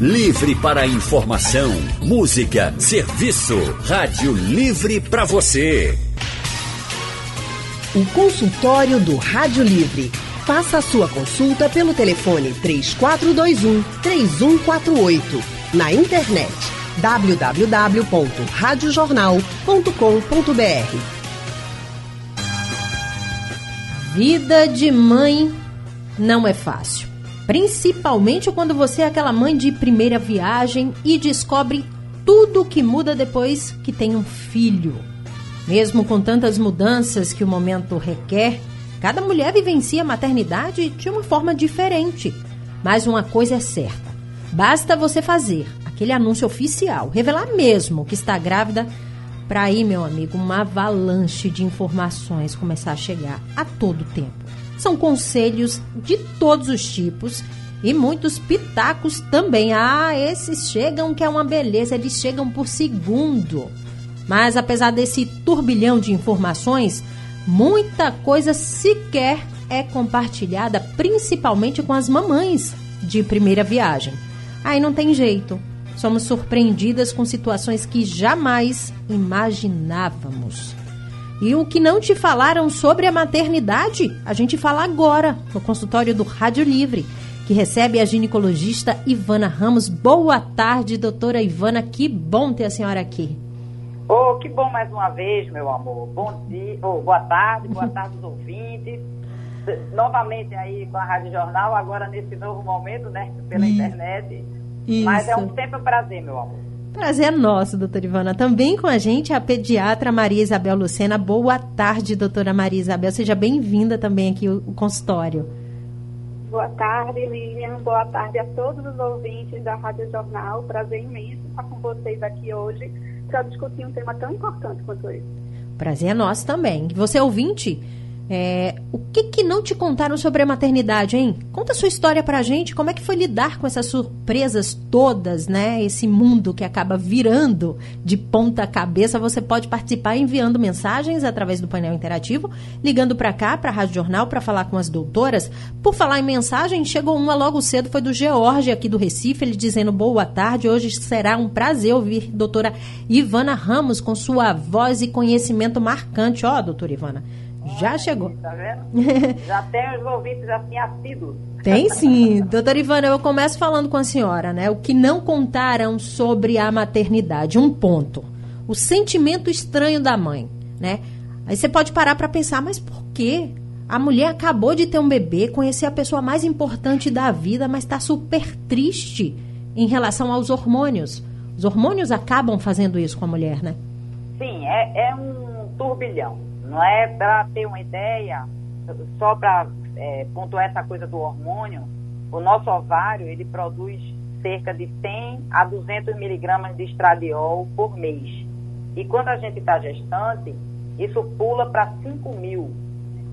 Livre para informação, música, serviço. Rádio Livre para você. O consultório do Rádio Livre. Faça a sua consulta pelo telefone 3421 3148. Na internet www.radiojornal.com.br. Vida de mãe não é fácil. Principalmente quando você é aquela mãe de primeira viagem e descobre tudo que muda depois que tem um filho. Mesmo com tantas mudanças que o momento requer, cada mulher vivencia a maternidade de uma forma diferente. Mas uma coisa é certa: basta você fazer aquele anúncio oficial, revelar mesmo que está grávida, para aí, meu amigo, uma avalanche de informações começar a chegar a todo tempo. São conselhos de todos os tipos e muitos pitacos também. Ah, esses chegam que é uma beleza, eles chegam por segundo. Mas apesar desse turbilhão de informações, muita coisa sequer é compartilhada, principalmente com as mamães de primeira viagem. Aí não tem jeito. Somos surpreendidas com situações que jamais imaginávamos. E o que não te falaram sobre a maternidade, a gente fala agora no consultório do Rádio Livre, que recebe a ginecologista Ivana Ramos. Boa tarde, doutora Ivana. Que bom ter a senhora aqui. Oh, que bom mais uma vez, meu amor. Bom dia, oh, boa tarde, boa tarde aos ouvintes. Novamente aí com a Rádio Jornal, agora nesse novo momento, né? Pela Isso. internet. Isso. Mas é um sempre um prazer, meu amor. Prazer é nosso, doutora Ivana. Também com a gente a pediatra Maria Isabel Lucena. Boa tarde, doutora Maria Isabel. Seja bem-vinda também aqui ao consultório. Boa tarde, Lilian. Boa tarde a todos os ouvintes da Rádio Jornal. Prazer imenso estar com vocês aqui hoje para discutir um tema tão importante quanto esse. Prazer é nosso também. Você ouvinte, é, o que, que não te contaram sobre a maternidade, hein? Conta a sua história pra gente, como é que foi lidar com essas surpresas todas, né? Esse mundo que acaba virando de ponta cabeça. Você pode participar enviando mensagens através do painel interativo, ligando para cá, para a Rádio Jornal, para falar com as doutoras. Por falar em mensagem, chegou uma logo cedo, foi do George aqui do Recife, ele dizendo boa tarde. Hoje será um prazer ouvir doutora Ivana Ramos com sua voz e conhecimento marcante. Ó, doutora Ivana. Já chegou. Tá vendo? Já tem os ouvintes assim assíduos. Tem sim. Doutora Ivana, eu começo falando com a senhora, né? O que não contaram sobre a maternidade. Um ponto. O sentimento estranho da mãe, né? Aí você pode parar para pensar, mas por quê? A mulher acabou de ter um bebê, conhecer a pessoa mais importante da vida, mas está super triste em relação aos hormônios. Os hormônios acabam fazendo isso com a mulher, né? Sim, é, é um turbilhão não é para ter uma ideia, só para é, pontuar essa coisa do hormônio, o nosso ovário ele produz cerca de 100 a 200 miligramas de estradiol por mês. E quando a gente está gestante, isso pula para 5 mil.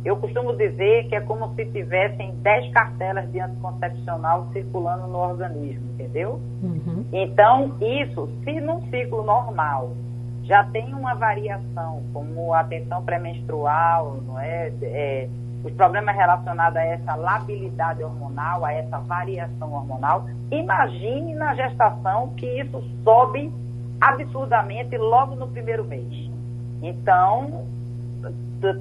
Eu costumo dizer que é como se tivessem 10 cartelas de anticoncepcional circulando no organismo, entendeu? Uhum. Então, isso, se num ciclo normal já tem uma variação, como a tensão pré-menstrual, não é? é? os problemas relacionados a essa labilidade hormonal, a essa variação hormonal. Imagine na gestação que isso sobe absurdamente logo no primeiro mês. Então,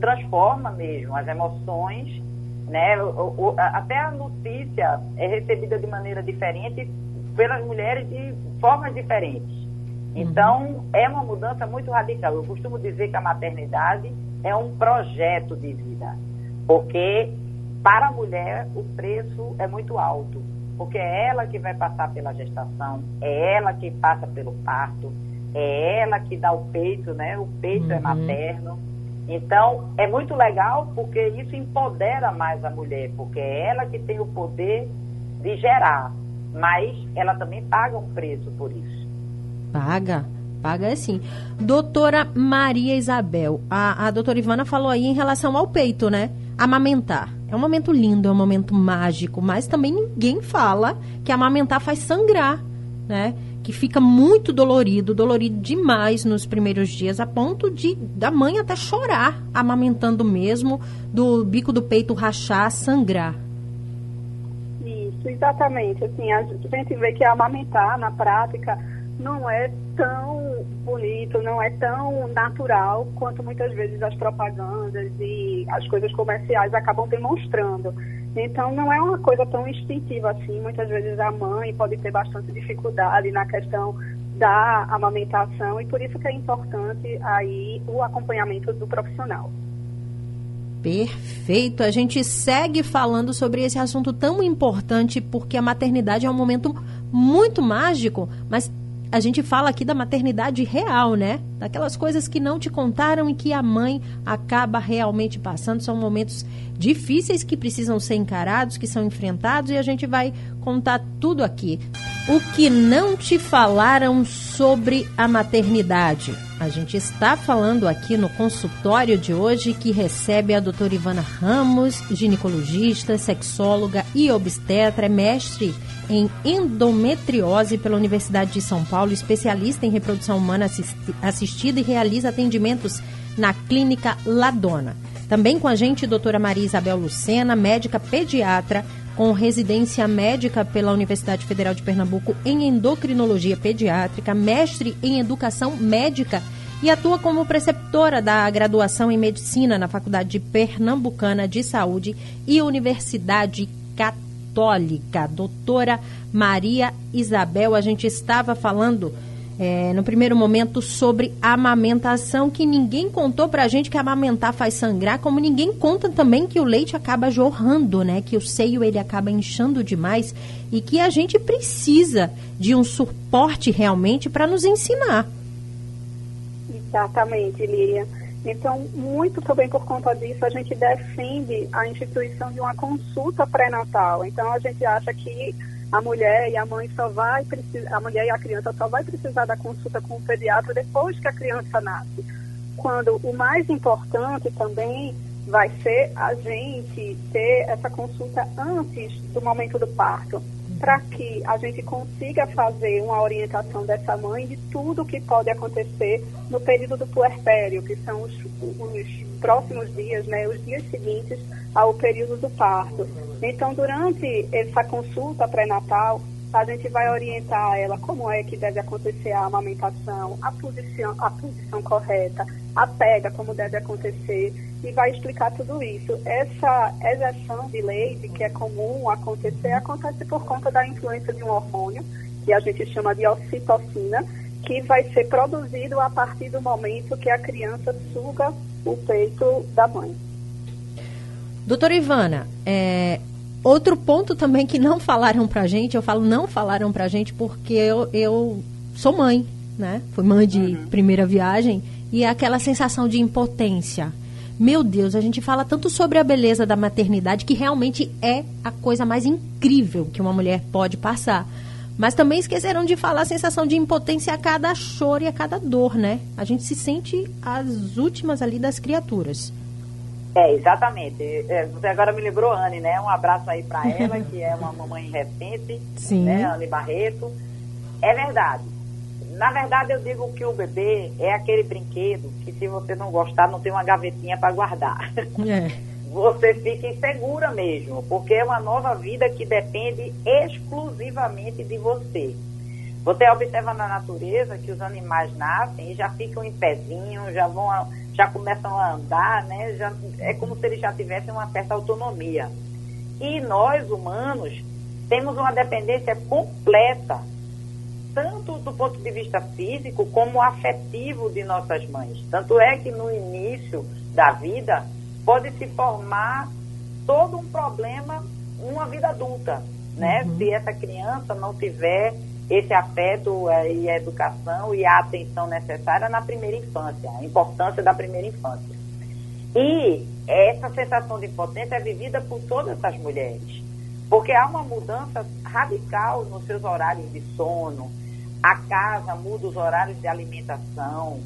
transforma mesmo as emoções, né? Até a notícia é recebida de maneira diferente pelas mulheres de formas diferentes. Então, é uma mudança muito radical. Eu costumo dizer que a maternidade é um projeto de vida, porque para a mulher o preço é muito alto, porque é ela que vai passar pela gestação, é ela que passa pelo parto, é ela que dá o peito, né? O peito é uhum. é materno. Então, é muito legal porque isso empodera mais a mulher, porque é ela que tem o poder de gerar, mas ela também paga um preço por isso. Paga. Paga é sim. Doutora Maria Isabel, a, a doutora Ivana falou aí em relação ao peito, né? Amamentar. É um momento lindo, é um momento mágico, mas também ninguém fala que amamentar faz sangrar, né? Que fica muito dolorido, dolorido demais nos primeiros dias, a ponto de da mãe até chorar, amamentando mesmo, do bico do peito rachar, sangrar. Isso. Exatamente. Assim, a gente vê que amamentar na prática não é tão bonito, não é tão natural quanto muitas vezes as propagandas e as coisas comerciais acabam demonstrando. Então, não é uma coisa tão instintiva assim. Muitas vezes a mãe pode ter bastante dificuldade na questão da amamentação e por isso que é importante aí o acompanhamento do profissional. Perfeito. A gente segue falando sobre esse assunto tão importante porque a maternidade é um momento muito mágico, mas a gente fala aqui da maternidade real, né? Daquelas coisas que não te contaram e que a mãe acaba realmente passando. São momentos difíceis que precisam ser encarados, que são enfrentados e a gente vai contar tudo aqui. O que não te falaram sobre a maternidade? A gente está falando aqui no consultório de hoje que recebe a doutora Ivana Ramos, ginecologista, sexóloga e obstetra, mestre em endometriose pela Universidade de São Paulo, especialista em reprodução humana assistida e realiza atendimentos na Clínica Ladona. Também com a gente, doutora Maria Isabel Lucena, médica pediatra, com residência médica pela Universidade Federal de Pernambuco em endocrinologia pediátrica, mestre em educação médica e atua como preceptora da graduação em medicina na Faculdade Pernambucana de Saúde e Universidade Católica Católica, doutora Maria Isabel. A gente estava falando é, no primeiro momento sobre amamentação, que ninguém contou pra gente que amamentar faz sangrar, como ninguém conta também que o leite acaba jorrando, né? Que o seio ele acaba inchando demais e que a gente precisa de um suporte realmente para nos ensinar. Exatamente, Líria. Então, muito também por conta disso, a gente defende a instituição de uma consulta pré-natal. Então, a gente acha que a mulher e a mãe só vai precisar, a mulher e a criança só vai precisar da consulta com o pediatra depois que a criança nasce. Quando o mais importante também vai ser a gente ter essa consulta antes do momento do parto para que a gente consiga fazer uma orientação dessa mãe de tudo o que pode acontecer no período do puerpério, que são os, os próximos dias, né, os dias seguintes ao período do parto. Então, durante essa consulta pré-natal, a gente vai orientar ela como é que deve acontecer a amamentação, a posição, a posição correta, a pega, como deve acontecer, e vai explicar tudo isso. Essa exceção de leite, que é comum acontecer, acontece por conta da influência de um hormônio, que a gente chama de ocitocina, que vai ser produzido a partir do momento que a criança suga o peito da mãe. Doutora Ivana, é, outro ponto também que não falaram pra gente, eu falo não falaram pra gente porque eu, eu sou mãe, né? Fui mãe de uhum. primeira viagem e é aquela sensação de impotência. Meu Deus, a gente fala tanto sobre a beleza da maternidade que realmente é a coisa mais incrível que uma mulher pode passar. Mas também esqueceram de falar a sensação de impotência a cada choro e a cada dor, né? A gente se sente as últimas ali das criaturas. É, exatamente. É, você agora me lembrou, Anne, né? Um abraço aí para ela, que é uma mamãe recente, Sim. né? Anne Barreto. É verdade. Na verdade, eu digo que o bebê é aquele brinquedo que, se você não gostar, não tem uma gavetinha para guardar. É. Você fica insegura mesmo, porque é uma nova vida que depende exclusivamente de você. Você observa na natureza que os animais nascem e já ficam em pezinho, já vão, já começam a andar, né? Já, é como se eles já tivessem uma certa autonomia. E nós, humanos, temos uma dependência completa tanto do ponto de vista físico como afetivo de nossas mães. Tanto é que no início da vida pode se formar todo um problema numa vida adulta, né? Uhum. Se essa criança não tiver esse afeto é, e a educação e a atenção necessária na primeira infância, a importância da primeira infância. E essa sensação de impotência é vivida por todas as mulheres, porque há uma mudança radical nos seus horários de sono, a casa muda os horários de alimentação,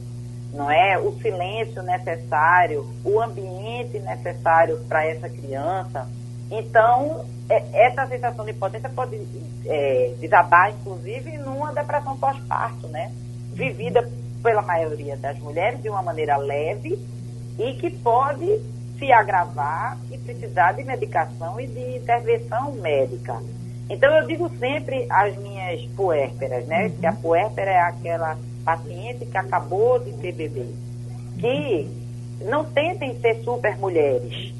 não é? O silêncio necessário, o ambiente necessário para essa criança. Então, é, essa sensação de impotência pode é, desabar, inclusive, numa depressão pós-parto, né? Vivida pela maioria das mulheres de uma maneira leve e que pode se agravar e precisar de medicação e de intervenção médica. Então eu digo sempre às minhas puérperas, né? Uhum. Que a puérpera é aquela paciente que acabou de ter bebê. Que não tentem ser super mulheres,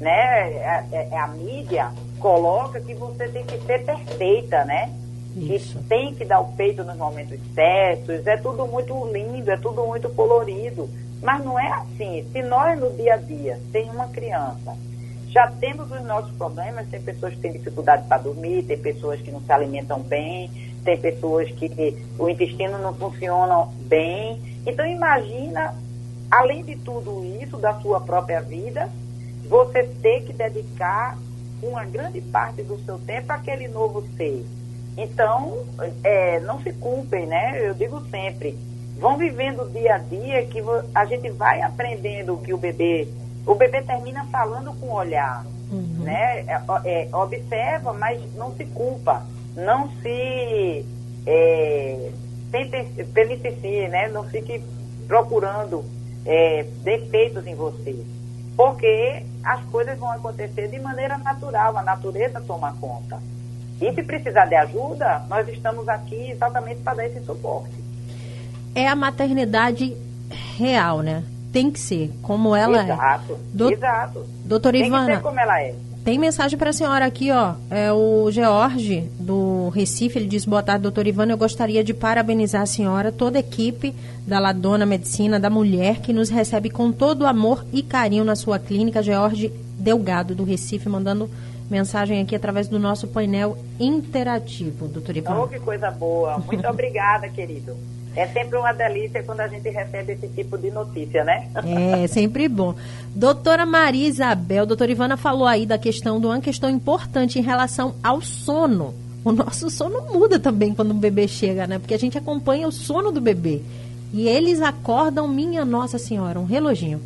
né? É, é, é a mídia coloca que você tem que ser perfeita, né? Isso. Que tem que dar o peito nos momentos certos, é tudo muito lindo, é tudo muito colorido. Mas não é assim. Se nós no dia a dia tem uma criança já temos os nossos problemas, tem pessoas que têm dificuldade para dormir, tem pessoas que não se alimentam bem, tem pessoas que o intestino não funciona bem. Então imagina, além de tudo isso, da sua própria vida, você ter que dedicar uma grande parte do seu tempo àquele novo ser. Então, é, não se culpem, né? Eu digo sempre, vão vivendo o dia a dia que a gente vai aprendendo que o bebê o bebê termina falando com o olhar, uhum. né? É, é, observa, mas não se culpa, não se é, penitencie, né? Não fique procurando é, defeitos em você, porque as coisas vão acontecer de maneira natural, a natureza toma conta. E se precisar de ajuda, nós estamos aqui exatamente para dar esse suporte. É a maternidade real, né? tem que ser como ela é. exato, é. Do... Exato. Doutora tem Ivana. Tem que ser como ela é. Tem mensagem para a senhora aqui, ó. É o George, do Recife, ele diz: Boa tarde, doutora Ivana. Eu gostaria de parabenizar a senhora, toda a equipe da Ladona Medicina da Mulher, que nos recebe com todo amor e carinho na sua clínica. George Delgado, do Recife, mandando mensagem aqui através do nosso painel interativo, doutora Ivana. Oh, que coisa boa. Muito obrigada, querido. É sempre uma delícia quando a gente recebe esse tipo de notícia, né? É, sempre bom. Doutora Maria Isabel, doutora Ivana falou aí da questão de uma questão importante em relação ao sono. O nosso sono muda também quando o bebê chega, né? Porque a gente acompanha o sono do bebê. E eles acordam, minha Nossa Senhora, um reloginho.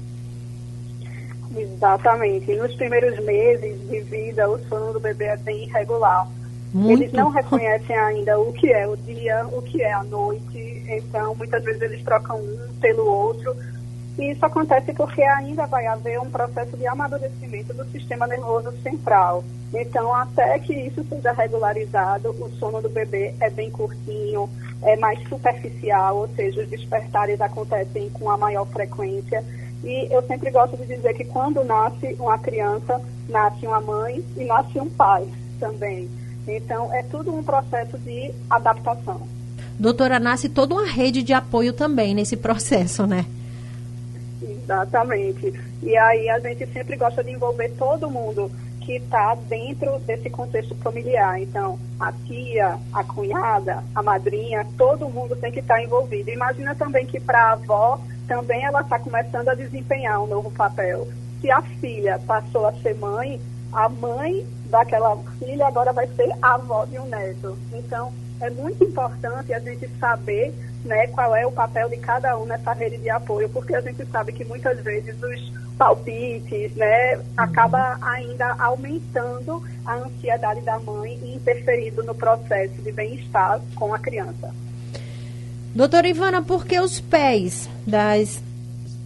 Exatamente. Nos primeiros meses de vida, o sono do bebê é bem irregular. Muito. Eles não reconhecem ainda o que é o dia, o que é a noite, então muitas vezes eles trocam um pelo outro. E isso acontece porque ainda vai haver um processo de amadurecimento do sistema nervoso central. Então, até que isso seja regularizado, o sono do bebê é bem curtinho, é mais superficial, ou seja, os despertares acontecem com a maior frequência. E eu sempre gosto de dizer que quando nasce uma criança, nasce uma mãe e nasce um pai também. Então, é tudo um processo de adaptação. Doutora, nasce toda uma rede de apoio também nesse processo, né? Exatamente. E aí a gente sempre gosta de envolver todo mundo que está dentro desse contexto familiar. Então, a tia, a cunhada, a madrinha, todo mundo tem que estar tá envolvido. Imagina também que para a avó também ela está começando a desempenhar um novo papel. Se a filha passou a ser mãe, a mãe daquela filha agora vai ser avó de um neto. Então, é muito importante a gente saber né, qual é o papel de cada um nessa rede de apoio, porque a gente sabe que muitas vezes os palpites, né, acaba ainda aumentando a ansiedade da mãe e interferindo no processo de bem-estar com a criança. Doutora Ivana, por que os pés das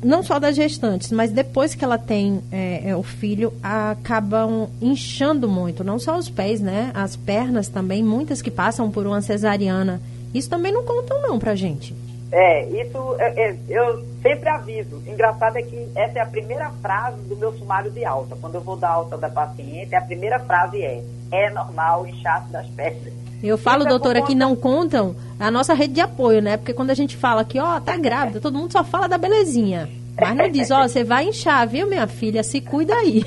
não só das gestantes, mas depois que ela tem é, é, o filho, acabam inchando muito, não só os pés, né? As pernas também, muitas que passam por uma cesariana. Isso também não contam não pra gente. É, isso é, é, eu sempre aviso. Engraçado é que essa é a primeira frase do meu sumário de alta. Quando eu vou dar alta da paciente, a primeira frase é: é normal o inchaço das pernas. Eu falo, doutora, que não contam a nossa rede de apoio, né? Porque quando a gente fala que, ó, tá grávida, todo mundo só fala da belezinha. Mas não diz, ó, você vai inchar, viu, minha filha? Se cuida aí.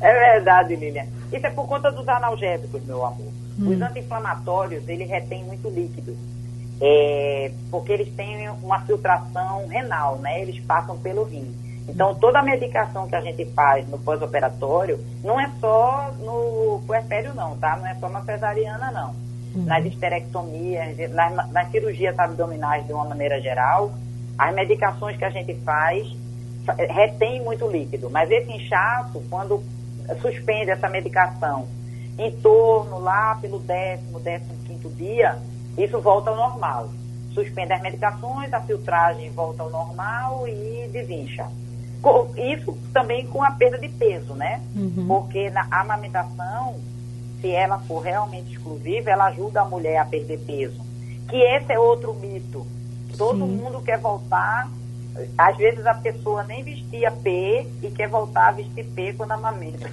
é verdade, Lilian. Isso é por conta dos analgésicos, meu amor. Hum. Os anti-inflamatórios, eles retêm muito líquido. É, porque eles têm uma filtração renal, né? Eles passam pelo rim. Então, toda a medicação que a gente faz no pós-operatório não é só no puerpério, não, tá? Não é só na cesariana, não. Uhum. Nas esterectomias, nas, nas cirurgias abdominais de uma maneira geral, as medicações que a gente faz retém muito líquido. Mas esse inchaço, quando suspende essa medicação em torno lá pelo décimo, décimo quinto dia, isso volta ao normal. Suspende as medicações, a filtragem volta ao normal e desincha. Isso também com a perda de peso, né? Uhum. Porque na amamentação, se ela for realmente exclusiva, ela ajuda a mulher a perder peso. Que esse é outro mito. Todo Sim. mundo quer voltar. Às vezes a pessoa nem vestia P e quer voltar a vestir P quando amamenta.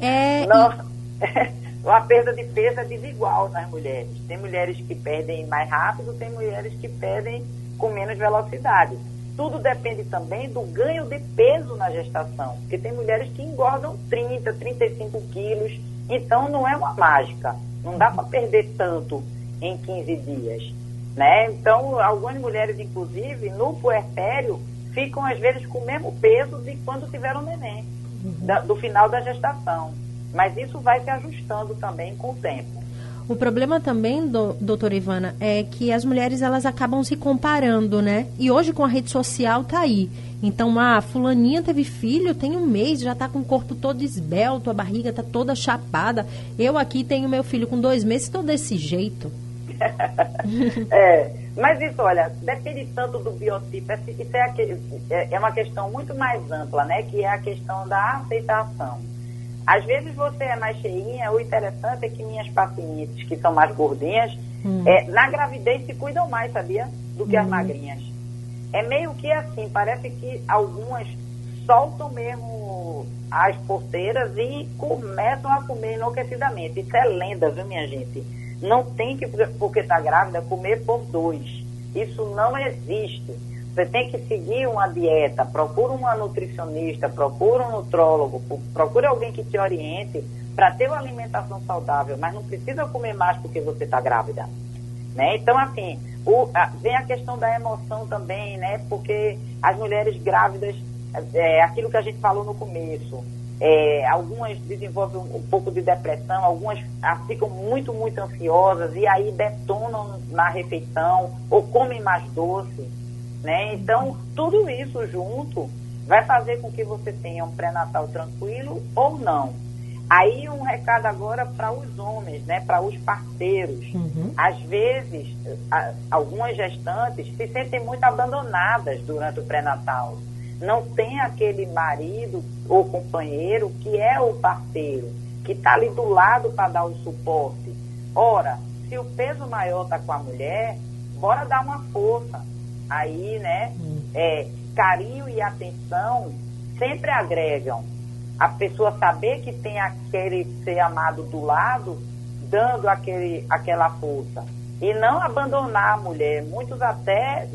É. Não, a perda de peso é desigual nas mulheres. Tem mulheres que perdem mais rápido, tem mulheres que perdem com menos velocidade. Tudo depende também do ganho de peso na gestação, porque tem mulheres que engordam 30, 35 quilos, então não é uma mágica. Não dá para perder tanto em 15 dias. Né? Então, algumas mulheres, inclusive, no puerpério, ficam às vezes com o mesmo peso de quando tiveram neném, uhum. da, do final da gestação. Mas isso vai se ajustando também com o tempo. O problema também, do, doutora Ivana, é que as mulheres elas acabam se comparando, né? E hoje com a rede social tá aí. Então, a ah, fulaninha teve filho, tem um mês, já tá com o corpo todo esbelto, a barriga tá toda chapada. Eu aqui tenho meu filho com dois meses, estou desse jeito. é, mas isso, olha, depende tanto do biotipo. Isso é, é, é uma questão muito mais ampla, né? Que é a questão da aceitação. Às vezes você é mais cheinha, o interessante é que minhas pacientes que são mais gordinhas, hum. é, na gravidez se cuidam mais, sabia? Do que hum. as magrinhas. É meio que assim, parece que algumas soltam mesmo as porteiras e começam a comer enlouquecidamente. Isso é lenda, viu, minha gente? Não tem que, porque está grávida, comer por dois. Isso não existe. Você tem que seguir uma dieta, procura uma nutricionista, procura um nutrólogo, procure alguém que te oriente para ter uma alimentação saudável, mas não precisa comer mais porque você está grávida. Né? Então, assim, o, a, vem a questão da emoção também, né? Porque as mulheres grávidas, é aquilo que a gente falou no começo, é, algumas desenvolvem um, um, pouco de depressão, algumas ah, ficam muito, muito ansiosas e aí detonam na refeição ou comem mais doce. Né? Então, tudo isso junto vai fazer com que você tenha um pré-natal tranquilo ou não. Aí um recado agora para os homens, né, para os parceiros. Uhum. Às vezes, algumas gestantes se sentem muito abandonadas durante o pré-natal. Não tem aquele marido ou companheiro que é o parceiro, que está ali do lado para dar o suporte. Ora, se o peso maior está com a mulher, bora dar uma força aí, né? É, carinho e atenção sempre agregam. A pessoa saber que tem aquele ser amado do lado, dando aquele, aquela força. E não abandonar a mulher. Muitos até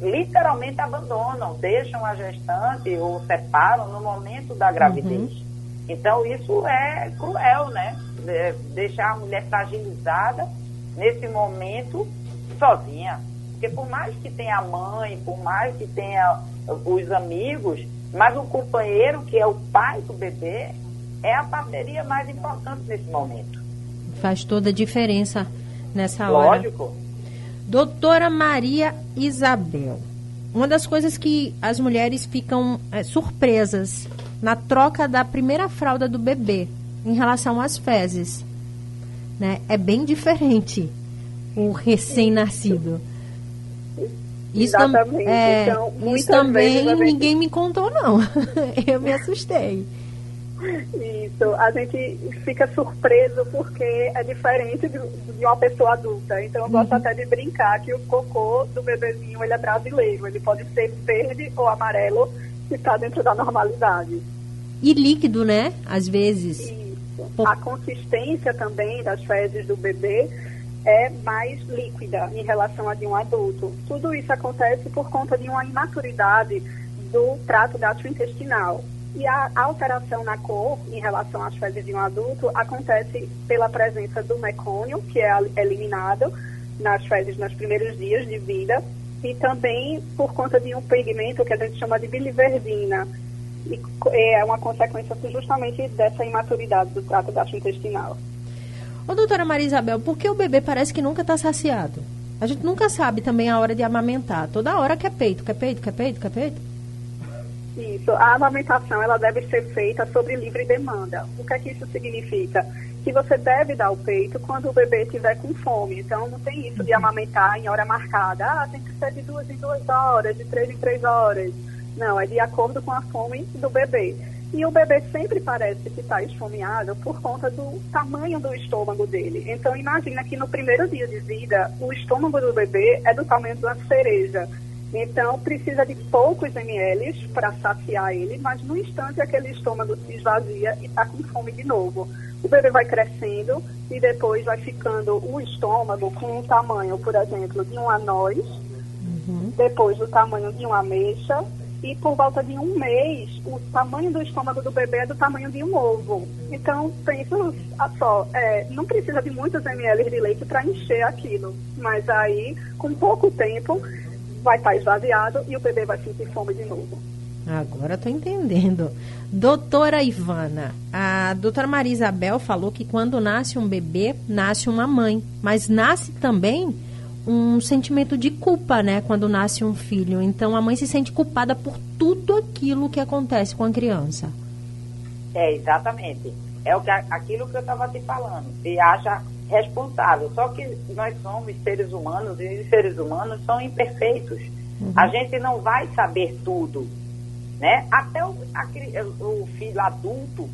literalmente abandonam, deixam a gestante ou separam no momento da gravidez. Uhum. Então isso é cruel, né? Deixar a mulher fragilizada nesse momento sozinha. Porque por mais que tenha a mãe, por mais que tenha os amigos, mas o companheiro, que é o pai do bebê, é a parceria mais importante nesse momento. Faz toda a diferença nessa hora. Lógico. Doutora Maria Isabel, uma das coisas que as mulheres ficam é, surpresas na troca da primeira fralda do bebê em relação às fezes, né? É bem diferente o recém-nascido. Isso Exatamente. É, então, isso também ninguém me contou, não. Eu me assustei. Isso, a gente fica surpreso porque é diferente de, de uma pessoa adulta. Então eu gosto uhum. até de brincar que o cocô do bebezinho ele é brasileiro. Ele pode ser verde ou amarelo, que está dentro da normalidade. E líquido, né? Às vezes. Isso. A consistência também das fezes do bebê é mais líquida em relação a de um adulto. Tudo isso acontece por conta de uma imaturidade do trato gastrointestinal. E a alteração na cor em relação às fezes de um adulto acontece pela presença do mecônio, que é eliminado nas fezes nos primeiros dias de vida, e também por conta de um pigmento que a gente chama de biliverdina. E é uma consequência justamente dessa imaturidade do trato gastrointestinal. Ô, doutora Maria Isabel, por que o bebê parece que nunca está saciado? A gente nunca sabe também a hora de amamentar. Toda hora quer peito, quer peito, quer peito, quer peito. Isso. A amamentação ela deve ser feita sobre livre demanda. O que é que isso significa? Que você deve dar o peito quando o bebê estiver com fome. Então, não tem isso de amamentar em hora marcada. Ah, tem que ser de duas em duas horas, de três em três horas. Não, é de acordo com a fome do bebê. E o bebê sempre parece que está esfomeado por conta do tamanho do estômago dele. Então, imagina que no primeiro dia de vida, o estômago do bebê é do tamanho de uma cereja. Então, precisa de poucos ml para saciar ele, mas no instante aquele estômago se esvazia e está com fome de novo. O bebê vai crescendo e depois vai ficando o estômago com um tamanho, por exemplo, de uma noz, uhum. depois do tamanho de uma ameixa, e por volta de um mês, o tamanho do estômago do bebê é do tamanho de um ovo. Então, pensa só, é, não precisa de muitos ml de leite para encher aquilo, mas aí, com pouco tempo, vai estar tá esvaziado e o bebê vai sentir fome de novo. Agora estou entendendo. Doutora Ivana, a doutora Maria Isabel falou que quando nasce um bebê, nasce uma mãe, mas nasce também um sentimento de culpa, né, quando nasce um filho. Então a mãe se sente culpada por tudo aquilo que acontece com a criança. É, exatamente. É o que, aquilo que eu estava te falando. Se acha responsável. Só que nós somos seres humanos e os seres humanos são imperfeitos. Uhum. A gente não vai saber tudo. Né? Até o, a, o filho adulto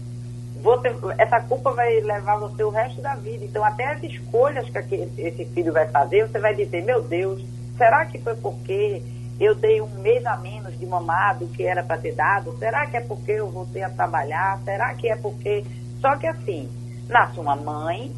você, essa culpa vai levar você o resto da vida. Então, até as escolhas que esse filho vai fazer, você vai dizer: Meu Deus, será que foi porque eu dei um mês a menos de mamado que era para ter dado? Será que é porque eu voltei a trabalhar? Será que é porque. Só que assim, nasce uma mãe,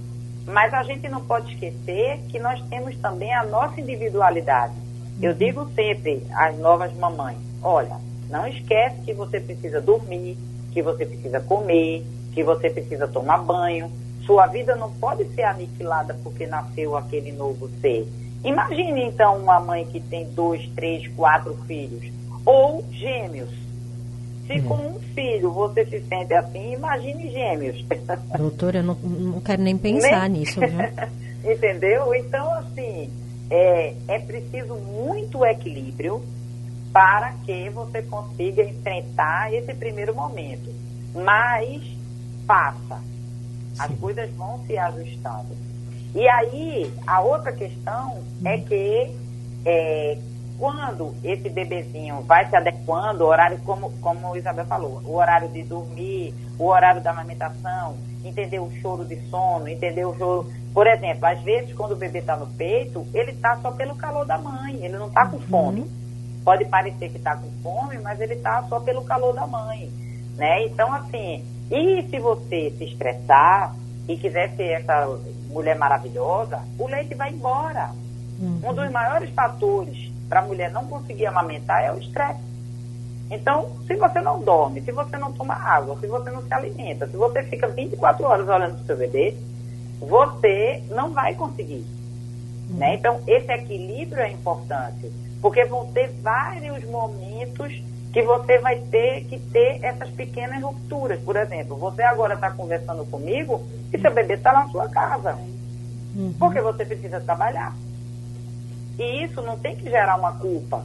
mas a gente não pode esquecer que nós temos também a nossa individualidade. Eu digo sempre às novas mamães: olha, não esquece que você precisa dormir, que você precisa comer, que você precisa tomar banho. Sua vida não pode ser aniquilada porque nasceu aquele novo ser. Imagine então uma mãe que tem dois, três, quatro filhos ou gêmeos. Se com um filho você se sente assim, imagine gêmeos. Doutora, eu não, não quero nem pensar nem... nisso, viu? Entendeu? Então, assim, é, é preciso muito equilíbrio para que você consiga enfrentar esse primeiro momento. Mas passa. As Sim. coisas vão se ajustando. E aí, a outra questão é que é, quando esse bebezinho vai se adequando, o horário, como, como o Isabel falou, o horário de dormir, o horário da amamentação, entender o choro de sono, entender o choro. Por exemplo, às vezes, quando o bebê está no peito, ele está só pelo calor da mãe, ele não está com fome. Uhum. Pode parecer que está com fome, mas ele está só pelo calor da mãe. Né? Então, assim, e se você se estressar e quiser ser essa mulher maravilhosa, o leite vai embora. Uhum. Um dos maiores fatores para a mulher não conseguir amamentar é o estresse. Então, se você não dorme, se você não toma água, se você não se alimenta, se você fica 24 horas olhando para o seu bebê, você não vai conseguir. Uhum. Né? Então, esse equilíbrio é importante, porque vão ter vários momentos que você vai ter que ter essas pequenas rupturas. Por exemplo, você agora está conversando comigo e seu bebê está na sua casa. Uhum. Porque você precisa trabalhar. E isso não tem que gerar uma culpa.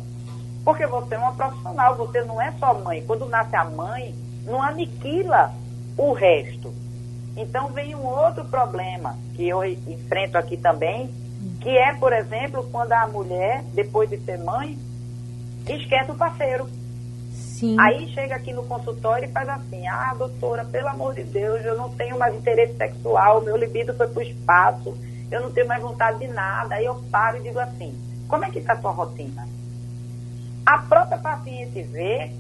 Porque você é uma profissional, você não é só mãe. Quando nasce a mãe, não aniquila o resto. Então vem um outro problema que eu enfrento aqui também, que é, por exemplo, quando a mulher, depois de ser mãe, esquece o parceiro. Sim. Aí chega aqui no consultório e faz assim: ah, doutora, pelo amor de Deus, eu não tenho mais interesse sexual, meu libido foi para o espaço, eu não tenho mais vontade de nada. Aí eu paro e digo assim: como é que está a sua rotina? A própria paciente vê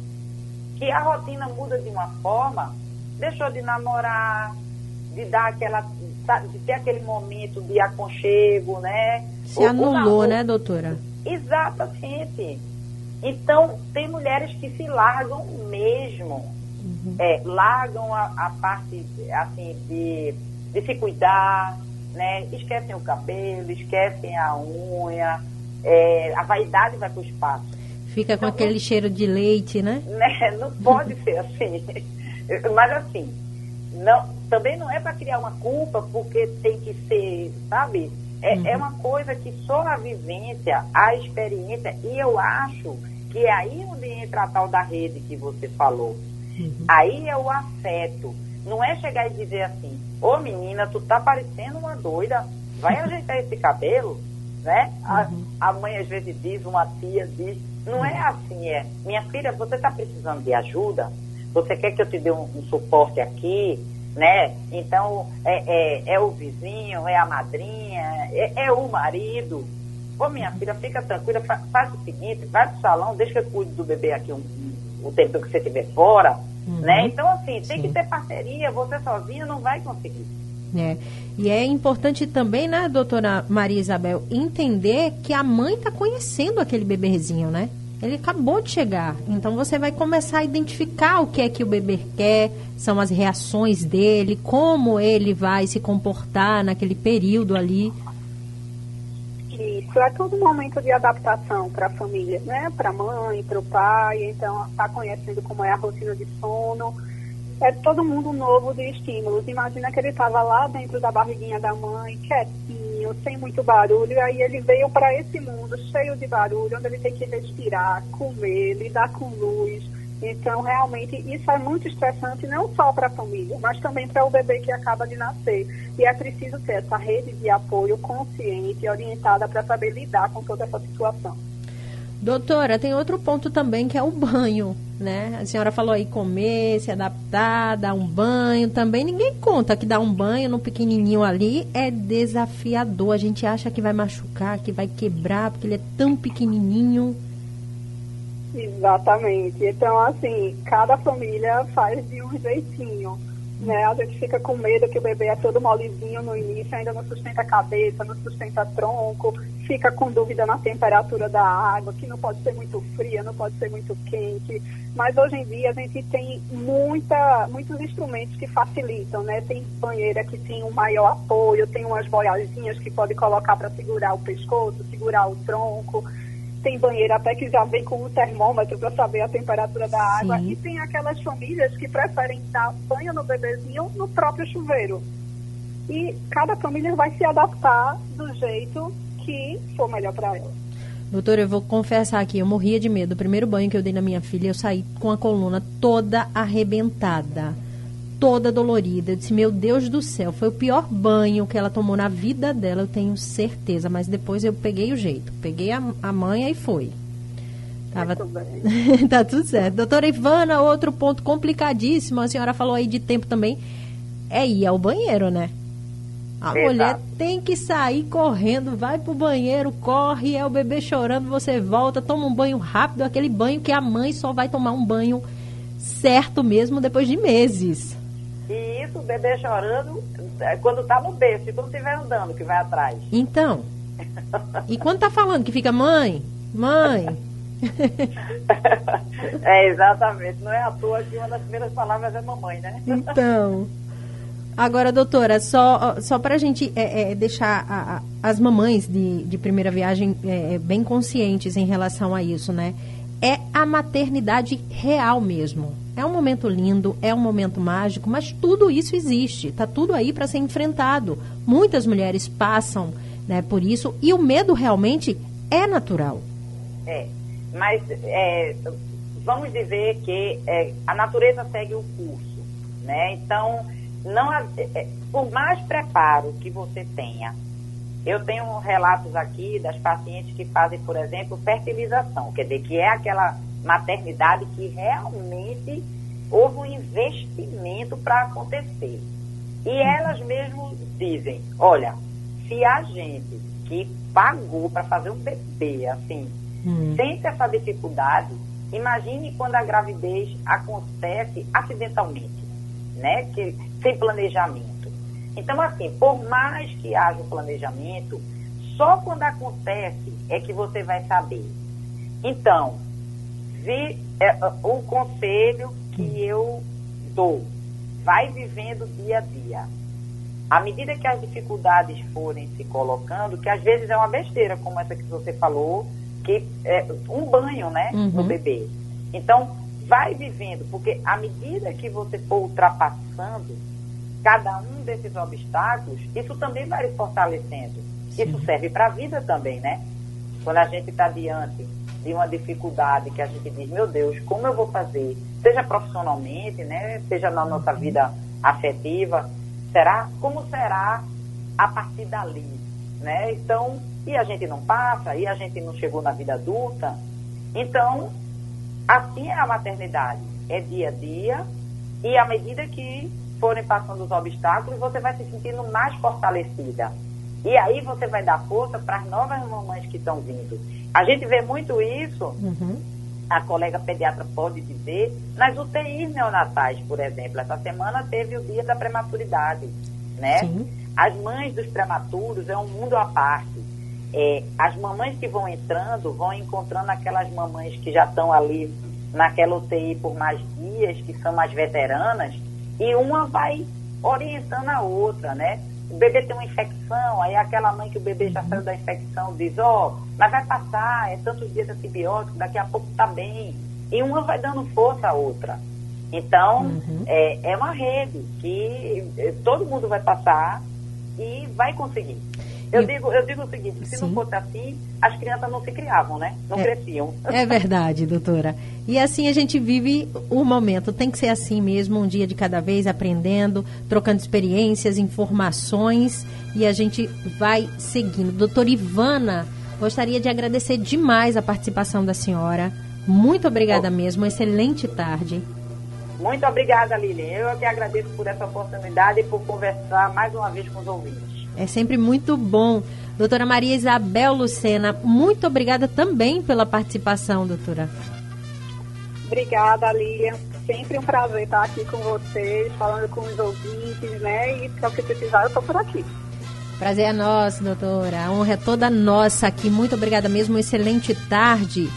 que a rotina muda de uma forma, deixou de namorar, de dar aquela, de ter aquele momento de aconchego, né? Se anulou, né, doutora? Exatamente. Então, tem mulheres que se largam mesmo, uhum. é, largam a, a, parte assim, de, de se cuidar, né? esquecem o cabelo, esquecem a unha, é, a vaidade vai para o espaço. Fica com então, aquele não, cheiro de leite, né? né? Não pode ser assim. Mas assim, não, também não é para criar uma culpa porque tem que ser, sabe? É, uhum. é uma coisa que só a vivência, a experiência, e eu acho que é aí onde entra a tal da rede que você falou. Uhum. Aí é o afeto. Não é chegar e dizer assim, ô menina, tu tá parecendo uma doida, vai ajeitar esse cabelo, né? Uhum. A, a, mãe às vezes diz, uma tia diz, não é assim, é, minha filha, você tá precisando de ajuda? Você quer que eu te dê um, um suporte aqui? Né? Então, é, é, é, o vizinho, é a madrinha, é, é o marido. Ô, minha filha, fica tranquila, fa faz o seguinte, vai pro salão, deixa que eu cuide do bebê aqui um, um, o tempo que você estiver fora, uhum. né? Então, assim, tem Sim. que ter parceria, você sozinha não vai conseguir. É. E é importante também, né, doutora Maria Isabel, entender que a mãe está conhecendo aquele bebezinho, né? Ele acabou de chegar. Então você vai começar a identificar o que é que o bebê quer, são as reações dele, como ele vai se comportar naquele período ali. Isso, é todo momento de adaptação para a família, né? Para a mãe, para o pai, então está conhecendo como é a rotina de sono é todo mundo novo de estímulos. Imagina que ele estava lá dentro da barriguinha da mãe, quietinho, sem muito barulho, e aí ele veio para esse mundo cheio de barulho, onde ele tem que respirar, comer, lidar com luz. Então, realmente, isso é muito estressante, não só para a família, mas também para o bebê que acaba de nascer. E é preciso ter essa rede de apoio consciente e orientada para saber lidar com toda essa situação. Doutora, tem outro ponto também que é o banho, né? A senhora falou aí comer, se adaptar, dar um banho. Também ninguém conta que dar um banho no pequenininho ali é desafiador. A gente acha que vai machucar, que vai quebrar, porque ele é tão pequenininho. Exatamente. Então, assim, cada família faz de um jeitinho né? A gente fica com medo que o bebê é todo molezinho no início, ainda não sustenta a cabeça, não sustenta tronco, fica com dúvida na temperatura da água, que não pode ser muito fria, não pode ser muito quente. Mas hoje em dia a gente tem muita, muitos instrumentos que facilitam, né? Tem banheira que tem um maior apoio, tem umas boiazinhas que pode colocar para segurar o pescoço, segurar o tronco tem banheiro até que já vem com o termômetro para saber a temperatura da água. Sim. E tem aquelas famílias que preferem dar banho no bebezinho no próprio chuveiro. E cada família vai se adaptar do jeito que for melhor para ela. Doutora, eu vou confessar aqui, eu morria de medo. O primeiro banho que eu dei na minha filha, eu saí com a coluna toda arrebentada toda dolorida. Eu disse, meu Deus do céu, foi o pior banho que ela tomou na vida dela, eu tenho certeza. Mas depois eu peguei o jeito. Peguei a, a manha e foi. Tava... tá tudo certo. Doutora Ivana, outro ponto complicadíssimo, a senhora falou aí de tempo também, é ir ao banheiro, né? A Exato. mulher tem que sair correndo, vai pro banheiro, corre, é o bebê chorando, você volta, toma um banho rápido, aquele banho que a mãe só vai tomar um banho certo mesmo depois de meses. O bebê chorando, é quando tá no berço, e quando estiver andando, que vai atrás. Então. E quando tá falando que fica mãe, mãe. é, exatamente. Não é à toa que uma das primeiras palavras é mamãe, né? Então. Agora, doutora, só, só para a gente é, é, deixar a, a, as mamães de, de primeira viagem é, bem conscientes em relação a isso, né? É a maternidade real mesmo. É um momento lindo, é um momento mágico, mas tudo isso existe, está tudo aí para ser enfrentado. Muitas mulheres passam né, por isso e o medo realmente é natural. É, mas é, vamos dizer que é, a natureza segue o curso, né? Então, não é, é, por mais preparo que você tenha, eu tenho relatos aqui das pacientes que fazem, por exemplo, fertilização, quer dizer, que é aquela maternidade que realmente houve um investimento para acontecer. E elas mesmas dizem, olha, se a gente que pagou para fazer um bebê, assim, hum. sente essa dificuldade, imagine quando a gravidez acontece acidentalmente, né? Que, sem planejamento. Então, assim, por mais que haja um planejamento, só quando acontece é que você vai saber. Então, vi, é, o conselho que eu dou, vai vivendo dia a dia. À medida que as dificuldades forem se colocando, que às vezes é uma besteira, como essa que você falou, que é um banho, né, uhum. no bebê. Então, vai vivendo, porque à medida que você for ultrapassando cada um desses obstáculos, isso também vai lhe fortalecendo. Sim. Isso serve para a vida também, né? Quando a gente está diante de uma dificuldade que a gente diz, meu Deus, como eu vou fazer? Seja profissionalmente, né? Seja na nossa vida afetiva, será? Como será a partir dali, né? Então, e a gente não passa, e a gente não chegou na vida adulta. Então, assim é a maternidade. é dia a dia, e à medida que forem passando os obstáculos, você vai se sentindo mais fortalecida. E aí você vai dar força para as novas mamães que estão vindo. A gente vê muito isso, uhum. a colega pediatra pode dizer, nas UTIs neonatais, por exemplo. Essa semana teve o dia da prematuridade, né? Sim. As mães dos prematuros é um mundo à parte. É, as mamães que vão entrando vão encontrando aquelas mamães que já estão ali naquela UTI por mais dias, que são mais veteranas, e uma vai orientando a outra, né? O bebê tem uma infecção, aí aquela mãe que o bebê já saiu da infecção diz, ó, oh, mas vai passar, é tantos dias antibiótico, daqui a pouco tá bem. E uma vai dando força à outra. Então, uhum. é, é uma rede que eh, todo mundo vai passar e vai conseguir. Eu, digo, eu digo o seguinte, se Sim. não fosse assim, as crianças não se criavam, né? Não é, cresciam. É verdade, doutora. E assim a gente vive o momento. Tem que ser assim mesmo, um dia de cada vez, aprendendo, trocando experiências, informações e a gente vai seguindo. Doutora Ivana, gostaria de agradecer demais a participação da senhora. Muito obrigada oh. mesmo, excelente tarde. Muito obrigada, Lilian. Eu que agradeço por essa oportunidade e por conversar mais uma vez com os ouvintes. É sempre muito bom. Doutora Maria Isabel Lucena, muito obrigada também pela participação, doutora. Obrigada, Lilian. Sempre um prazer estar aqui com vocês, falando com os ouvintes, né? E o que precisar, eu estou por aqui. Prazer é nosso, doutora. A honra é toda nossa aqui. Muito obrigada mesmo. Excelente tarde.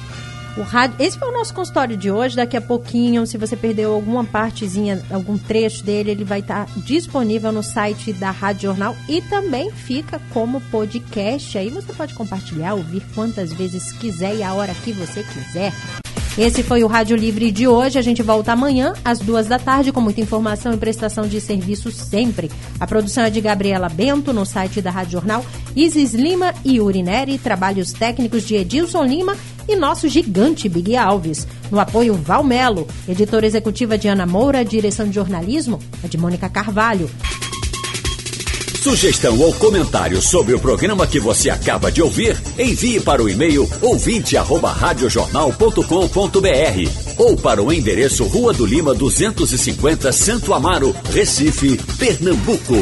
O rádio, esse foi o nosso consultório de hoje. Daqui a pouquinho, se você perdeu alguma partezinha, algum trecho dele, ele vai estar disponível no site da Rádio Jornal e também fica como podcast. Aí você pode compartilhar, ouvir quantas vezes quiser e a hora que você quiser. Esse foi o Rádio Livre de hoje. A gente volta amanhã, às duas da tarde, com muita informação e prestação de serviço sempre. A produção é de Gabriela Bento, no site da Rádio Jornal, Isis Lima e Urineri, trabalhos técnicos de Edilson Lima e nosso gigante Big Alves. No apoio Valmelo, editora executiva de Ana Moura, direção de jornalismo é de Mônica Carvalho. Sugestão ou comentário sobre o programa que você acaba de ouvir, envie para o e-mail ouvinte@radiojornal.com.br ou para o endereço Rua do Lima 250, Santo Amaro, Recife, Pernambuco.